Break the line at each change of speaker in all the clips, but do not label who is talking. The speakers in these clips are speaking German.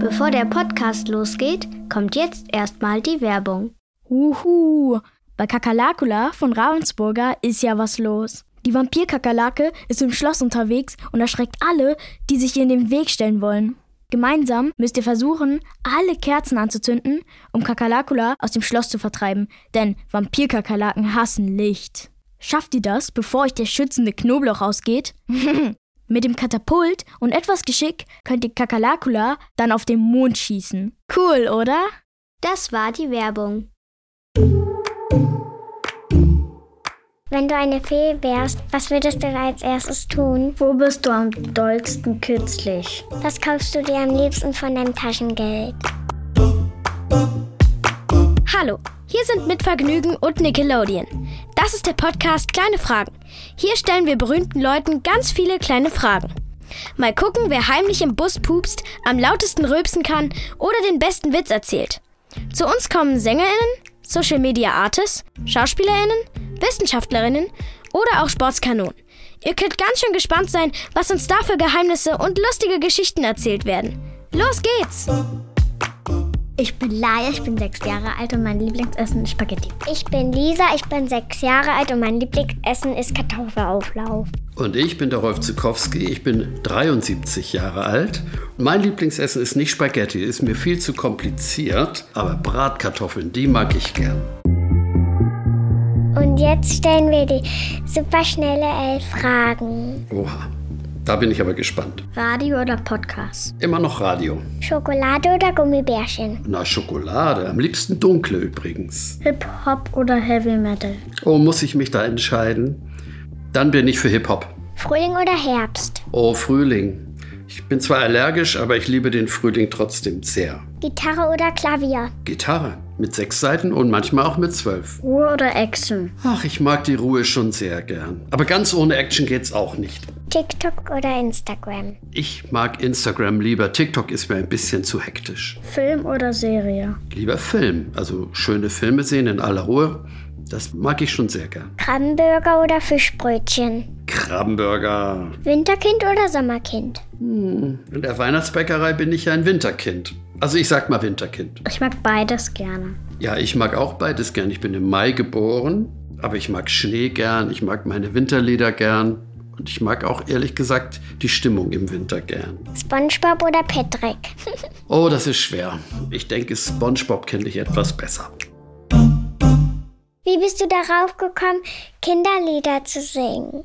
Bevor der Podcast losgeht, kommt jetzt erstmal die Werbung.
Uhu, bei Kakalakula von Ravensburger ist ja was los. Die Vampirkakerlake ist im Schloss unterwegs und erschreckt alle, die sich ihr in den Weg stellen wollen. Gemeinsam müsst ihr versuchen, alle Kerzen anzuzünden, um Kakalakula aus dem Schloss zu vertreiben, denn Vampirkakerlaken hassen Licht. Schafft ihr das, bevor euch der schützende Knoblauch ausgeht? Mit dem Katapult und etwas Geschick könnt ihr Kakalakula dann auf den Mond schießen. Cool, oder?
Das war die Werbung.
Wenn du eine Fee wärst, was würdest du als erstes tun?
Wo bist du am dollsten kürzlich?
Was kaufst du dir am liebsten von deinem Taschengeld?
Hallo, hier sind mit Vergnügen und Nickelodeon. Das ist der Podcast Kleine Fragen. Hier stellen wir berühmten Leuten ganz viele kleine Fragen. Mal gucken, wer heimlich im Bus pupst, am lautesten rülpsen kann oder den besten Witz erzählt. Zu uns kommen SängerInnen, Social Media Artists, SchauspielerInnen, Wissenschaftlerinnen oder auch Sportskanonen. Ihr könnt ganz schön gespannt sein, was uns da für Geheimnisse und lustige Geschichten erzählt werden. Los geht's!
Ich bin Laia, ich bin sechs Jahre alt und mein Lieblingsessen ist Spaghetti.
Ich bin Lisa, ich bin sechs Jahre alt und mein Lieblingsessen ist Kartoffelauflauf.
Und ich bin der Rolf Zukowski, ich bin 73 Jahre alt. Mein Lieblingsessen ist nicht Spaghetti, ist mir viel zu kompliziert, aber Bratkartoffeln, die mag ich gern.
Und jetzt stellen wir die superschnelle elf Fragen.
Oha, da bin ich aber gespannt.
Radio oder Podcast?
Immer noch Radio.
Schokolade oder Gummibärchen?
Na, Schokolade, am liebsten dunkle übrigens.
Hip-Hop oder Heavy Metal?
Oh, muss ich mich da entscheiden? Dann bin ich für Hip-Hop.
Frühling oder Herbst?
Oh, Frühling. Ich bin zwar allergisch, aber ich liebe den Frühling trotzdem sehr.
Gitarre oder Klavier?
Gitarre mit sechs Seiten und manchmal auch mit zwölf.
Ruhe oder Action?
Ach, ich mag die Ruhe schon sehr gern. Aber ganz ohne Action geht's auch nicht.
TikTok oder Instagram?
Ich mag Instagram lieber. TikTok ist mir ein bisschen zu hektisch.
Film oder Serie?
Lieber Film. Also schöne Filme sehen in aller Ruhe. Das mag ich schon sehr gern.
Krabbenburger oder Fischbrötchen?
Krabbenburger.
Winterkind oder Sommerkind?
Hm, in der Weihnachtsbäckerei bin ich ein Winterkind. Also ich sag mal Winterkind.
Ich mag beides gerne.
Ja, ich mag auch beides gern. Ich bin im Mai geboren, aber ich mag Schnee gern, ich mag meine Winterlieder gern und ich mag auch ehrlich gesagt die Stimmung im Winter gern.
SpongeBob oder Patrick?
oh, das ist schwer. Ich denke, SpongeBob kenne ich etwas besser.
Wie bist du darauf gekommen, Kinderlieder zu singen?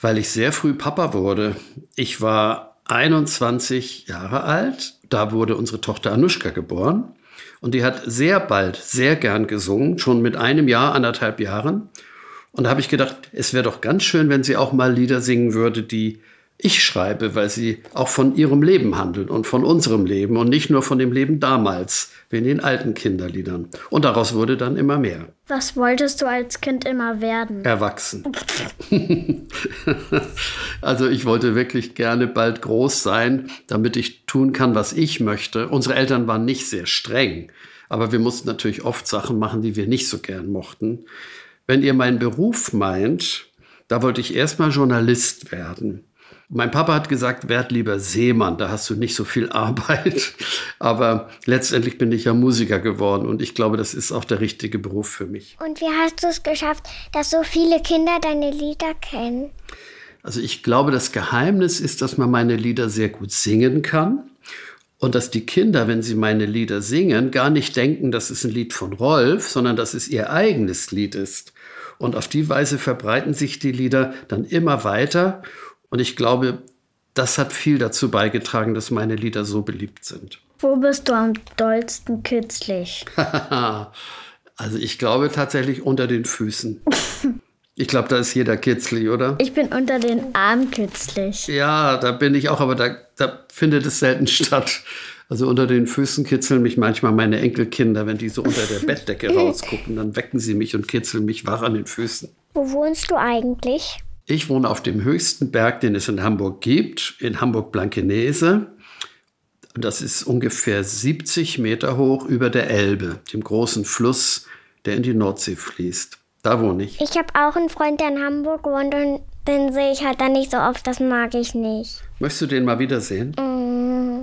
Weil ich sehr früh Papa wurde. Ich war 21 Jahre alt. Da wurde unsere Tochter Anushka geboren. Und die hat sehr bald sehr gern gesungen, schon mit einem Jahr, anderthalb Jahren. Und da habe ich gedacht, es wäre doch ganz schön, wenn sie auch mal Lieder singen würde, die ich schreibe, weil sie auch von ihrem Leben handeln und von unserem Leben und nicht nur von dem Leben damals, wie in den alten Kinderliedern. Und daraus wurde dann immer mehr.
Was wolltest du als Kind immer werden?
Erwachsen. also ich wollte wirklich gerne bald groß sein, damit ich tun kann, was ich möchte. Unsere Eltern waren nicht sehr streng, aber wir mussten natürlich oft Sachen machen, die wir nicht so gern mochten. Wenn ihr meinen Beruf meint, da wollte ich erstmal Journalist werden. Mein Papa hat gesagt, werd lieber Seemann, da hast du nicht so viel Arbeit. Aber letztendlich bin ich ja Musiker geworden und ich glaube, das ist auch der richtige Beruf für mich.
Und wie hast du es geschafft, dass so viele Kinder deine Lieder kennen?
Also ich glaube, das Geheimnis ist, dass man meine Lieder sehr gut singen kann. Und dass die Kinder, wenn sie meine Lieder singen, gar nicht denken, das ist ein Lied von Rolf, sondern dass es ihr eigenes Lied ist. Und auf die Weise verbreiten sich die Lieder dann immer weiter. Und ich glaube, das hat viel dazu beigetragen, dass meine Lieder so beliebt sind.
Wo bist du am dollsten kürzlich?
also ich glaube tatsächlich unter den Füßen. Ich glaube, da ist jeder kitzlig, oder?
Ich bin unter den Armen kitzlig.
Ja, da bin ich auch, aber da, da findet es selten statt. Also unter den Füßen kitzeln mich manchmal meine Enkelkinder, wenn die so unter der Bettdecke rausgucken. Dann wecken sie mich und kitzeln mich wach an den Füßen.
Wo wohnst du eigentlich?
Ich wohne auf dem höchsten Berg, den es in Hamburg gibt, in Hamburg-Blankenese. Das ist ungefähr 70 Meter hoch über der Elbe, dem großen Fluss, der in die Nordsee fließt. Da wohne ich.
Ich habe auch einen Freund, der in Hamburg wohnt und den sehe ich halt dann nicht so oft. Das mag ich nicht.
Möchtest du den mal wiedersehen?
Mm,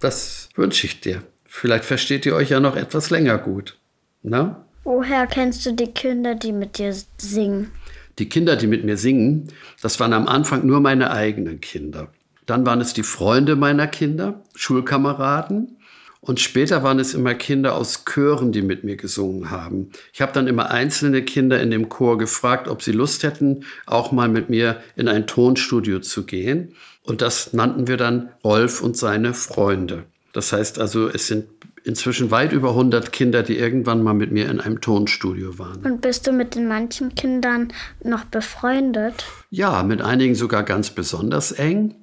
Das wünsche ich dir. Vielleicht versteht ihr euch ja noch etwas länger gut. Na?
Woher kennst du die Kinder, die mit dir singen?
Die Kinder, die mit mir singen, das waren am Anfang nur meine eigenen Kinder. Dann waren es die Freunde meiner Kinder, Schulkameraden. Und später waren es immer Kinder aus Chören, die mit mir gesungen haben. Ich habe dann immer einzelne Kinder in dem Chor gefragt, ob sie Lust hätten, auch mal mit mir in ein Tonstudio zu gehen. Und das nannten wir dann Rolf und seine Freunde. Das heißt also, es sind inzwischen weit über 100 Kinder, die irgendwann mal mit mir in einem Tonstudio waren.
Und bist du mit den manchen Kindern noch befreundet?
Ja, mit einigen sogar ganz besonders eng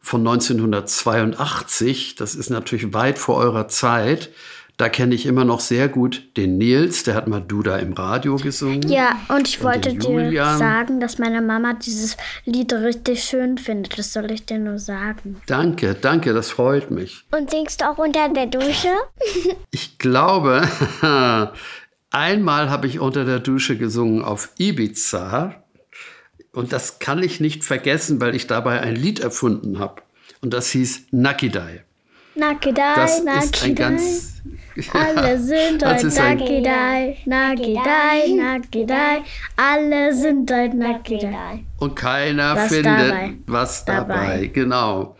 von 1982, das ist natürlich weit vor eurer Zeit. Da kenne ich immer noch sehr gut den Nils, der hat mal Duda im Radio gesungen.
Ja, und ich und wollte dir sagen, dass meine Mama dieses Lied richtig schön findet. Das soll ich dir nur sagen.
Danke, danke, das freut mich.
Und singst du auch unter der Dusche?
ich glaube, einmal habe ich unter der Dusche gesungen auf Ibiza. Und das kann ich nicht vergessen, weil ich dabei ein Lied erfunden habe. Und das hieß Nakidai.
Nakidai, das Nakidai. Ist ein ganz, alle sind heute Nakidai, Nakidai, Nakidai. Alle sind heute Nakidai.
Und keiner was findet dabei. was dabei. dabei. Genau.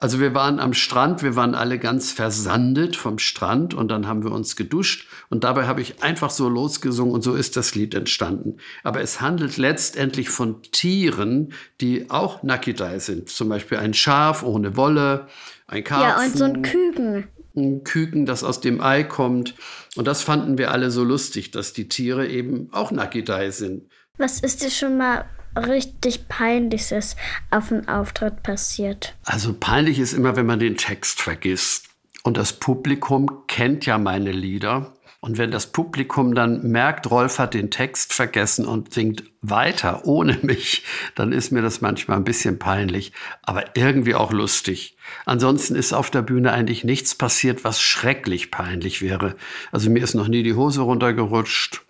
Also wir waren am Strand, wir waren alle ganz versandet vom Strand und dann haben wir uns geduscht und dabei habe ich einfach so losgesungen und so ist das Lied entstanden. Aber es handelt letztendlich von Tieren, die auch Nakidai sind. Zum Beispiel ein Schaf ohne Wolle, ein Karpfen.
Ja, und so ein Küken.
Ein Küken, das aus dem Ei kommt. Und das fanden wir alle so lustig, dass die Tiere eben auch Nakidai sind.
Was ist dir schon mal richtig Peinliches auf dem Auftritt passiert?
Also peinlich ist immer, wenn man den Text vergisst. Und das Publikum kennt ja meine Lieder. Und wenn das Publikum dann merkt, Rolf hat den Text vergessen und singt weiter ohne mich, dann ist mir das manchmal ein bisschen peinlich, aber irgendwie auch lustig. Ansonsten ist auf der Bühne eigentlich nichts passiert, was schrecklich peinlich wäre. Also mir ist noch nie die Hose runtergerutscht.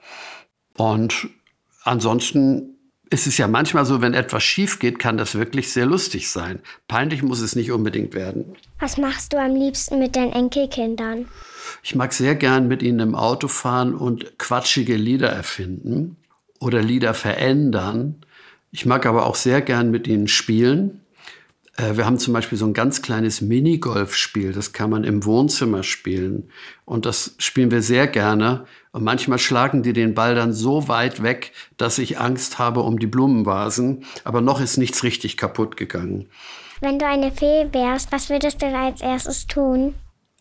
Und ansonsten es ist ja manchmal so, wenn etwas schief geht, kann das wirklich sehr lustig sein. Peinlich muss es nicht unbedingt werden.
Was machst du am liebsten mit deinen Enkelkindern?
Ich mag sehr gern mit ihnen im Auto fahren und quatschige Lieder erfinden oder Lieder verändern. Ich mag aber auch sehr gern mit ihnen spielen. Äh, wir haben zum Beispiel so ein ganz kleines Minigolfspiel, das kann man im Wohnzimmer spielen. Und das spielen wir sehr gerne. Und manchmal schlagen die den Ball dann so weit weg, dass ich Angst habe um die Blumenvasen. Aber noch ist nichts richtig kaputt gegangen.
Wenn du eine Fee wärst, was würdest du als erstes tun?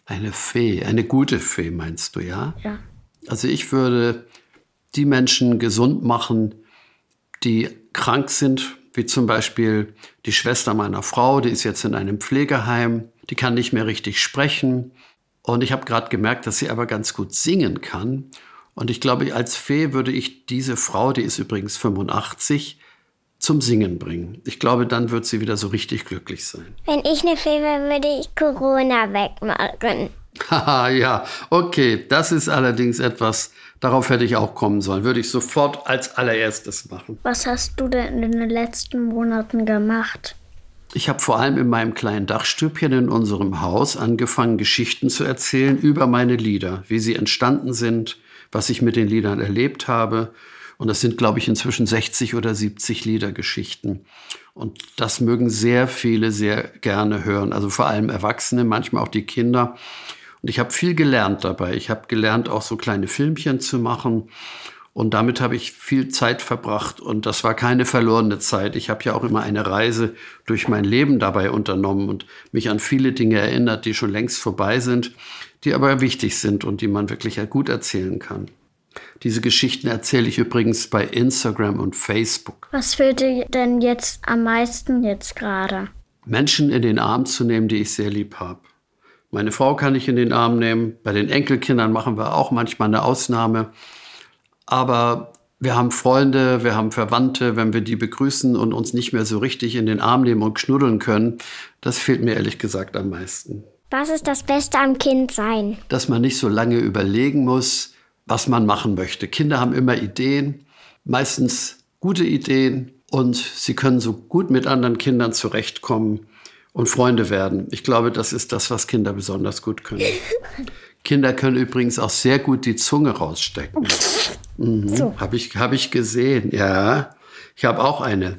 Eine Fee, eine gute Fee meinst du, ja?
Ja.
Also ich würde die Menschen gesund machen, die krank sind, wie zum Beispiel die Schwester meiner Frau, die ist jetzt in einem Pflegeheim, die kann nicht mehr richtig sprechen. Und ich habe gerade gemerkt, dass sie aber ganz gut singen kann. Und ich glaube, als Fee würde ich diese Frau, die ist übrigens 85, zum Singen bringen. Ich glaube, dann wird sie wieder so richtig glücklich sein.
Wenn ich eine Fee wäre, würde ich Corona wegmachen.
Haha, ja, okay, das ist allerdings etwas, darauf hätte ich auch kommen sollen. Würde ich sofort als allererstes machen.
Was hast du denn in den letzten Monaten gemacht?
Ich habe vor allem in meinem kleinen Dachstübchen in unserem Haus angefangen, Geschichten zu erzählen über meine Lieder, wie sie entstanden sind, was ich mit den Liedern erlebt habe. Und das sind, glaube ich, inzwischen 60 oder 70 Liedergeschichten. Und das mögen sehr viele sehr gerne hören. Also vor allem Erwachsene, manchmal auch die Kinder. Und ich habe viel gelernt dabei. Ich habe gelernt, auch so kleine Filmchen zu machen. Und damit habe ich viel Zeit verbracht. Und das war keine verlorene Zeit. Ich habe ja auch immer eine Reise durch mein Leben dabei unternommen und mich an viele Dinge erinnert, die schon längst vorbei sind, die aber wichtig sind und die man wirklich gut erzählen kann. Diese Geschichten erzähle ich übrigens bei Instagram und Facebook.
Was fehlt dir denn jetzt am meisten jetzt gerade?
Menschen in den Arm zu nehmen, die ich sehr lieb habe. Meine Frau kann ich in den Arm nehmen. Bei den Enkelkindern machen wir auch manchmal eine Ausnahme. Aber wir haben Freunde, wir haben Verwandte, wenn wir die begrüßen und uns nicht mehr so richtig in den Arm nehmen und knuddeln können, das fehlt mir ehrlich gesagt am meisten.
Was ist das Beste am Kindsein?
Dass man nicht so lange überlegen muss, was man machen möchte. Kinder haben immer Ideen, meistens gute Ideen und sie können so gut mit anderen Kindern zurechtkommen und Freunde werden. Ich glaube, das ist das, was Kinder besonders gut können. Kinder können übrigens auch sehr gut die Zunge rausstecken. Mhm. So. Habe ich, hab ich gesehen, ja. Ich habe auch eine.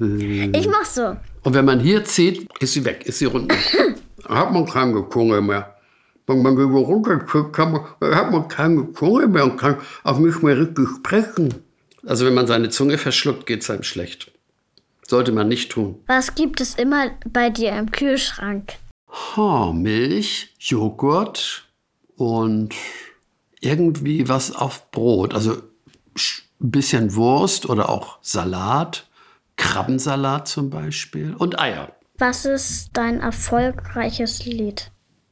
Ich mach so.
Und wenn man hier zieht, ist sie weg, ist sie runter. hat man keine Zunge mehr. Wenn man über runterzieht, kann man, hat man keine Zunge mehr und kann auch nicht mehr richtig sprechen. Also wenn man seine Zunge verschluckt, geht es einem schlecht. Sollte man nicht tun.
Was gibt es immer bei dir im Kühlschrank?
Oh, Milch, Joghurt und irgendwie was auf Brot. Also ein bisschen Wurst oder auch Salat, Krabbensalat zum Beispiel und Eier.
Was ist dein erfolgreiches Lied?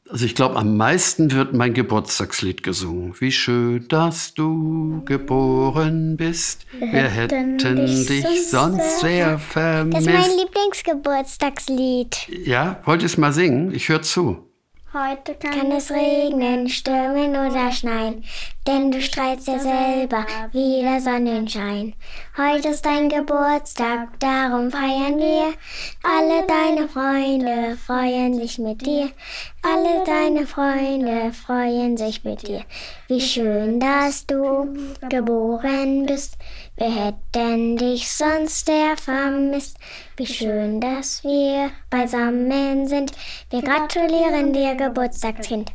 Also ich glaube, am meisten wird mein Geburtstagslied gesungen. Wie schön, dass du geboren bist. Wir, Wir hätten, dich, dich sonst sehr vermisst.
Das ist mein Lieblingsgeburtstagslied.
Ja, wollt ihr es mal singen? Ich höre zu.
Heute kann, kann es regnen, stürmen oder schneien, denn du strahlst ja selber wie der Sonnenschein. Heute ist dein Geburtstag, darum feiern wir. Alle deine Freunde freuen sich mit dir. Alle deine Freunde freuen sich mit dir. Wie schön, dass du geboren bist. Wir hätten dich sonst sehr vermisst. Wie schön, dass wir beisammen sind. Wir gratulieren dir, Geburtstagskind.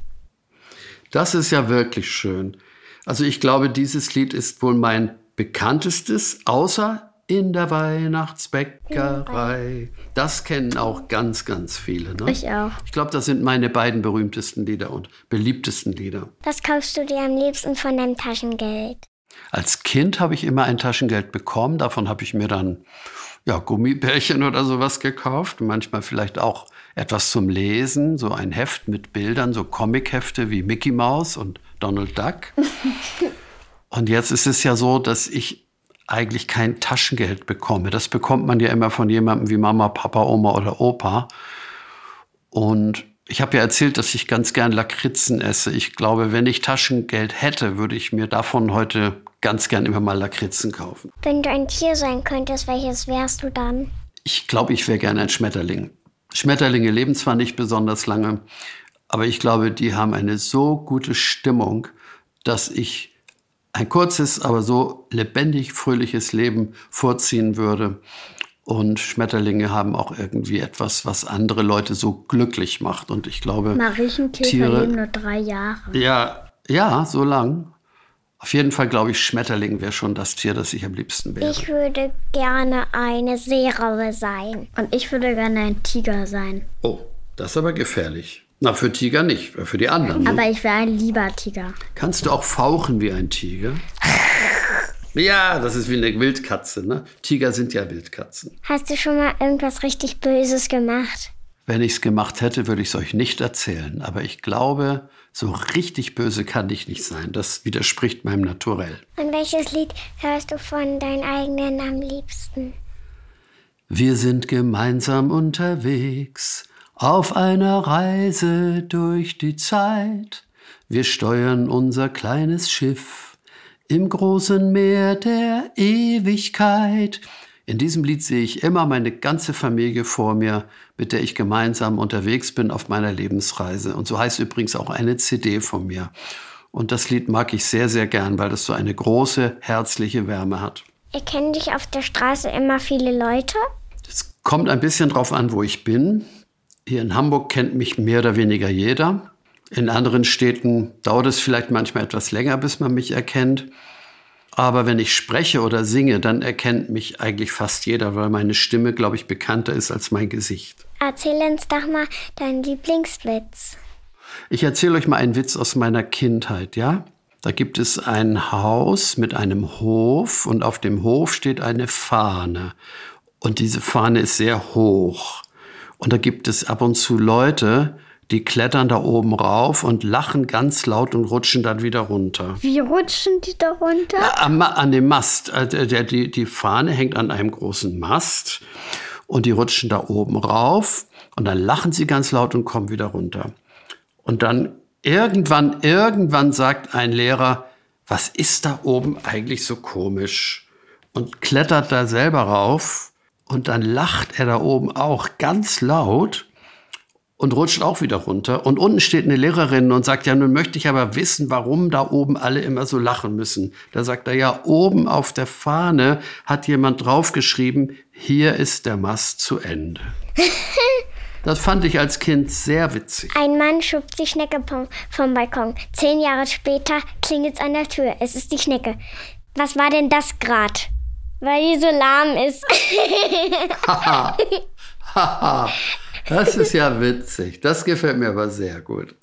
Das ist ja wirklich schön. Also ich glaube, dieses Lied ist wohl mein bekanntestes, außer in der Weihnachtsbäckerei. Das kennen auch ganz, ganz viele. Ne?
Ich auch.
Ich glaube, das sind meine beiden berühmtesten Lieder und beliebtesten Lieder.
Was kaufst du dir am liebsten von deinem Taschengeld?
Als Kind habe ich immer ein Taschengeld bekommen. Davon habe ich mir dann ja, Gummibärchen oder sowas gekauft. Manchmal vielleicht auch etwas zum Lesen, so ein Heft mit Bildern, so Comichefte wie Mickey Mouse und Donald Duck. und jetzt ist es ja so, dass ich eigentlich kein Taschengeld bekomme. Das bekommt man ja immer von jemandem wie Mama, Papa, Oma oder Opa. Und ich habe ja erzählt, dass ich ganz gern Lakritzen esse. Ich glaube, wenn ich Taschengeld hätte, würde ich mir davon heute ganz gern immer mal Lakritzen kaufen.
Wenn du ein Tier sein könntest, welches wärst du dann?
Ich glaube, ich wäre gern ein Schmetterling. Schmetterlinge leben zwar nicht besonders lange, aber ich glaube, die haben eine so gute Stimmung, dass ich ein kurzes, aber so lebendig, fröhliches Leben vorziehen würde. Und Schmetterlinge haben auch irgendwie etwas, was andere Leute so glücklich macht. Und ich glaube,
Mariechenkäfer Tiere, leben nur drei Jahre.
Ja, ja, so lang. Auf jeden Fall glaube ich, Schmetterling wäre schon das Tier, das ich am liebsten wäre.
Ich würde gerne eine Seeraube sein.
Und ich würde gerne ein Tiger sein.
Oh, das ist aber gefährlich. Na, für Tiger nicht, für die anderen.
Aber ich wäre ein lieber Tiger.
Kannst du auch fauchen wie ein Tiger? Ja, das ist wie eine Wildkatze, ne? Tiger sind ja Wildkatzen.
Hast du schon mal irgendwas richtig Böses gemacht?
Wenn ich es gemacht hätte, würde ich es euch nicht erzählen. Aber ich glaube, so richtig böse kann ich nicht sein. Das widerspricht meinem Naturell.
Und welches Lied hörst du von deinen eigenen am liebsten?
Wir sind gemeinsam unterwegs auf einer Reise durch die Zeit. Wir steuern unser kleines Schiff im großen Meer der Ewigkeit. In diesem Lied sehe ich immer meine ganze Familie vor mir, mit der ich gemeinsam unterwegs bin auf meiner Lebensreise. Und so heißt übrigens auch eine CD von mir. Und das Lied mag ich sehr, sehr gern, weil es so eine große, herzliche Wärme hat.
Erkennen dich auf der Straße immer viele Leute?
Es kommt ein bisschen drauf an, wo ich bin. Hier in Hamburg kennt mich mehr oder weniger jeder. In anderen Städten dauert es vielleicht manchmal etwas länger, bis man mich erkennt. Aber wenn ich spreche oder singe, dann erkennt mich eigentlich fast jeder, weil meine Stimme, glaube ich, bekannter ist als mein Gesicht.
Erzähl uns doch mal deinen Lieblingswitz.
Ich erzähle euch mal einen Witz aus meiner Kindheit, ja? Da gibt es ein Haus mit einem Hof und auf dem Hof steht eine Fahne. Und diese Fahne ist sehr hoch. Und da gibt es ab und zu Leute, die klettern da oben rauf und lachen ganz laut und rutschen dann wieder runter.
Wie rutschen die da runter?
An, an, dem Mast. Also der, die, die Fahne hängt an einem großen Mast und die rutschen da oben rauf und dann lachen sie ganz laut und kommen wieder runter. Und dann irgendwann, irgendwann sagt ein Lehrer, was ist da oben eigentlich so komisch? Und klettert da selber rauf und dann lacht er da oben auch ganz laut und rutscht auch wieder runter. Und unten steht eine Lehrerin und sagt, ja, nun möchte ich aber wissen, warum da oben alle immer so lachen müssen. Da sagt er, ja, oben auf der Fahne hat jemand draufgeschrieben, hier ist der Mast zu Ende. Das fand ich als Kind sehr witzig.
Ein Mann schubt die Schnecke vom, vom Balkon. Zehn Jahre später klingelt es an der Tür. Es ist die Schnecke. Was war denn das grad? Weil die so lahm ist.
Haha. Haha. Das ist ja witzig. Das gefällt mir aber sehr gut.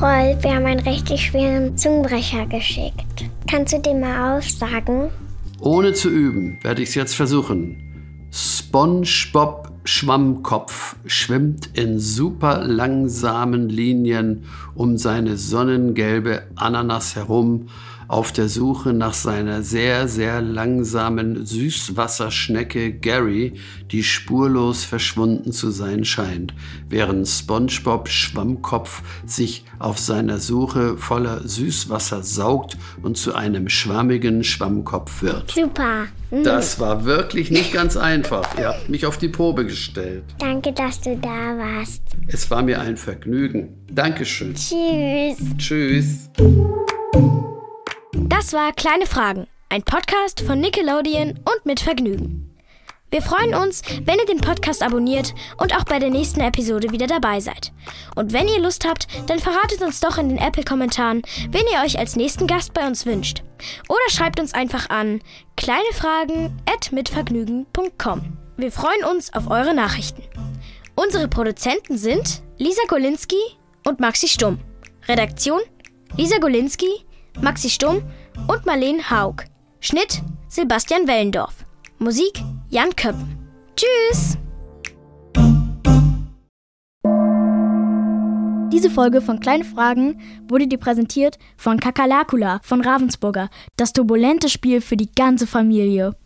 Rolf, wir haben einen richtig schweren Zungenbrecher geschickt. Kannst du den mal aufsagen?
Ohne zu üben werde ich es jetzt versuchen. SpongeBob Schwammkopf schwimmt in super langsamen Linien um seine sonnengelbe Ananas herum auf der Suche nach seiner sehr, sehr langsamen Süßwasserschnecke Gary, die spurlos verschwunden zu sein scheint, während SpongeBob Schwammkopf sich auf seiner Suche voller Süßwasser saugt und zu einem schwammigen Schwammkopf wird.
Super. Mhm.
Das war wirklich nicht ganz einfach. Ihr habt mich auf die Probe gestellt.
Danke, dass du da warst.
Es war mir ein Vergnügen. Dankeschön.
Tschüss.
Tschüss.
Das war Kleine Fragen, ein Podcast von Nickelodeon und mit Vergnügen. Wir freuen uns, wenn ihr den Podcast abonniert und auch bei der nächsten Episode wieder dabei seid. Und wenn ihr Lust habt, dann verratet uns doch in den Apple-Kommentaren, wen ihr euch als nächsten Gast bei uns wünscht. Oder schreibt uns einfach an kleinefragen.mitvergnügen.com. Wir freuen uns auf eure Nachrichten. Unsere Produzenten sind Lisa Golinski und Maxi Stumm. Redaktion Lisa Golinski, Maxi Stumm und Marlene Haug. Schnitt Sebastian Wellendorf. Musik Jan Köppen. Tschüss!
Diese Folge von Kleine Fragen wurde dir präsentiert von Kakalakula von Ravensburger, das turbulente Spiel für die ganze Familie.